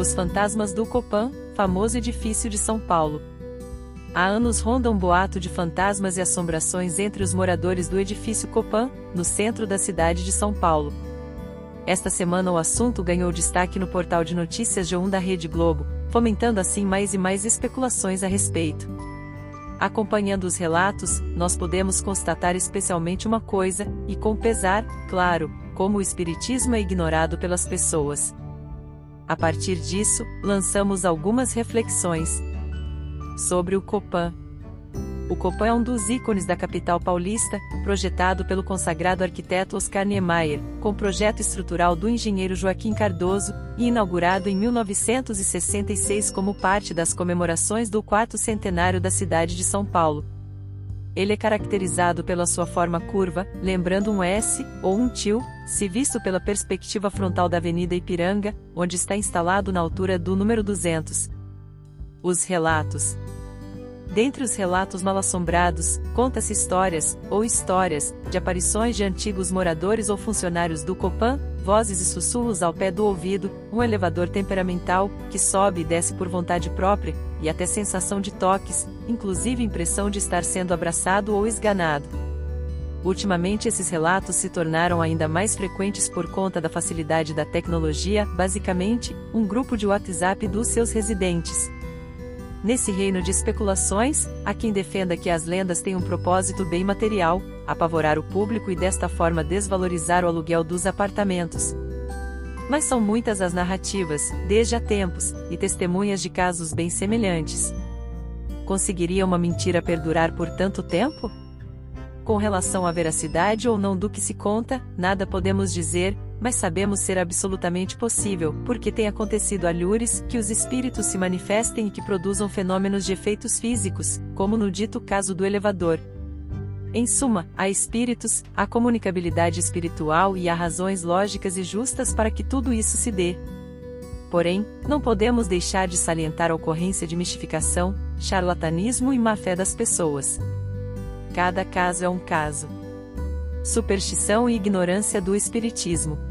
Os fantasmas do Copan, famoso edifício de São Paulo. Há anos ronda um boato de fantasmas e assombrações entre os moradores do edifício Copan, no centro da cidade de São Paulo. Esta semana o assunto ganhou destaque no portal de notícias G1 da Rede Globo, fomentando assim mais e mais especulações a respeito. Acompanhando os relatos, nós podemos constatar especialmente uma coisa, e com pesar, claro, como o espiritismo é ignorado pelas pessoas. A partir disso, lançamos algumas reflexões sobre o Copan. O Copan é um dos ícones da capital paulista, projetado pelo consagrado arquiteto Oscar Niemeyer, com projeto estrutural do engenheiro Joaquim Cardoso, e inaugurado em 1966 como parte das comemorações do quarto centenário da cidade de São Paulo. Ele é caracterizado pela sua forma curva, lembrando um S ou um til, se visto pela perspectiva frontal da Avenida Ipiranga, onde está instalado na altura do número 200. Os relatos, Dentre os relatos mal-assombrados, conta-se histórias, ou histórias, de aparições de antigos moradores ou funcionários do Copan, vozes e sussurros ao pé do ouvido, um elevador temperamental, que sobe e desce por vontade própria, e até sensação de toques, inclusive impressão de estar sendo abraçado ou esganado. Ultimamente esses relatos se tornaram ainda mais frequentes por conta da facilidade da tecnologia, basicamente, um grupo de WhatsApp dos seus residentes. Nesse reino de especulações, há quem defenda que as lendas têm um propósito bem material, apavorar o público e desta forma desvalorizar o aluguel dos apartamentos. Mas são muitas as narrativas, desde há tempos, e testemunhas de casos bem semelhantes. Conseguiria uma mentira perdurar por tanto tempo? Com relação à veracidade ou não do que se conta, nada podemos dizer, mas sabemos ser absolutamente possível, porque tem acontecido alhures, que os espíritos se manifestem e que produzam fenômenos de efeitos físicos, como no dito caso do elevador. Em suma, há espíritos, há comunicabilidade espiritual e há razões lógicas e justas para que tudo isso se dê. Porém, não podemos deixar de salientar a ocorrência de mistificação, charlatanismo e má-fé das pessoas. Cada caso é um caso. Superstição e ignorância do Espiritismo.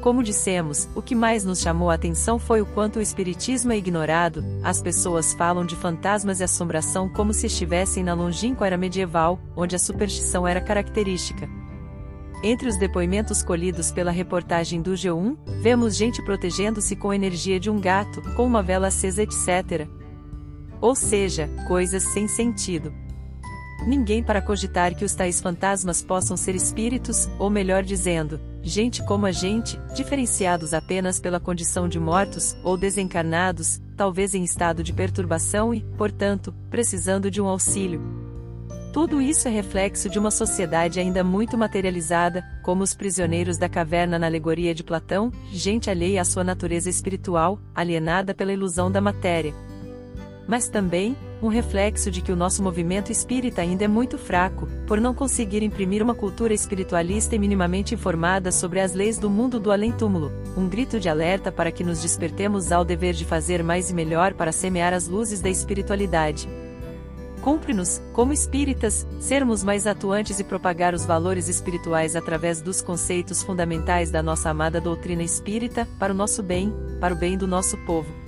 Como dissemos, o que mais nos chamou a atenção foi o quanto o espiritismo é ignorado, as pessoas falam de fantasmas e assombração como se estivessem na longínqua era medieval, onde a superstição era característica. Entre os depoimentos colhidos pela reportagem do G1, vemos gente protegendo-se com a energia de um gato, com uma vela acesa, etc. Ou seja, coisas sem sentido. Ninguém para cogitar que os tais fantasmas possam ser espíritos, ou melhor dizendo, gente como a gente, diferenciados apenas pela condição de mortos ou desencarnados, talvez em estado de perturbação e, portanto, precisando de um auxílio. Tudo isso é reflexo de uma sociedade ainda muito materializada, como os prisioneiros da caverna na alegoria de Platão, gente alheia à sua natureza espiritual, alienada pela ilusão da matéria. Mas também, um reflexo de que o nosso movimento espírita ainda é muito fraco, por não conseguir imprimir uma cultura espiritualista e minimamente informada sobre as leis do mundo do além-túmulo, um grito de alerta para que nos despertemos ao dever de fazer mais e melhor para semear as luzes da espiritualidade. Cumpre-nos, como espíritas, sermos mais atuantes e propagar os valores espirituais através dos conceitos fundamentais da nossa amada doutrina espírita, para o nosso bem, para o bem do nosso povo.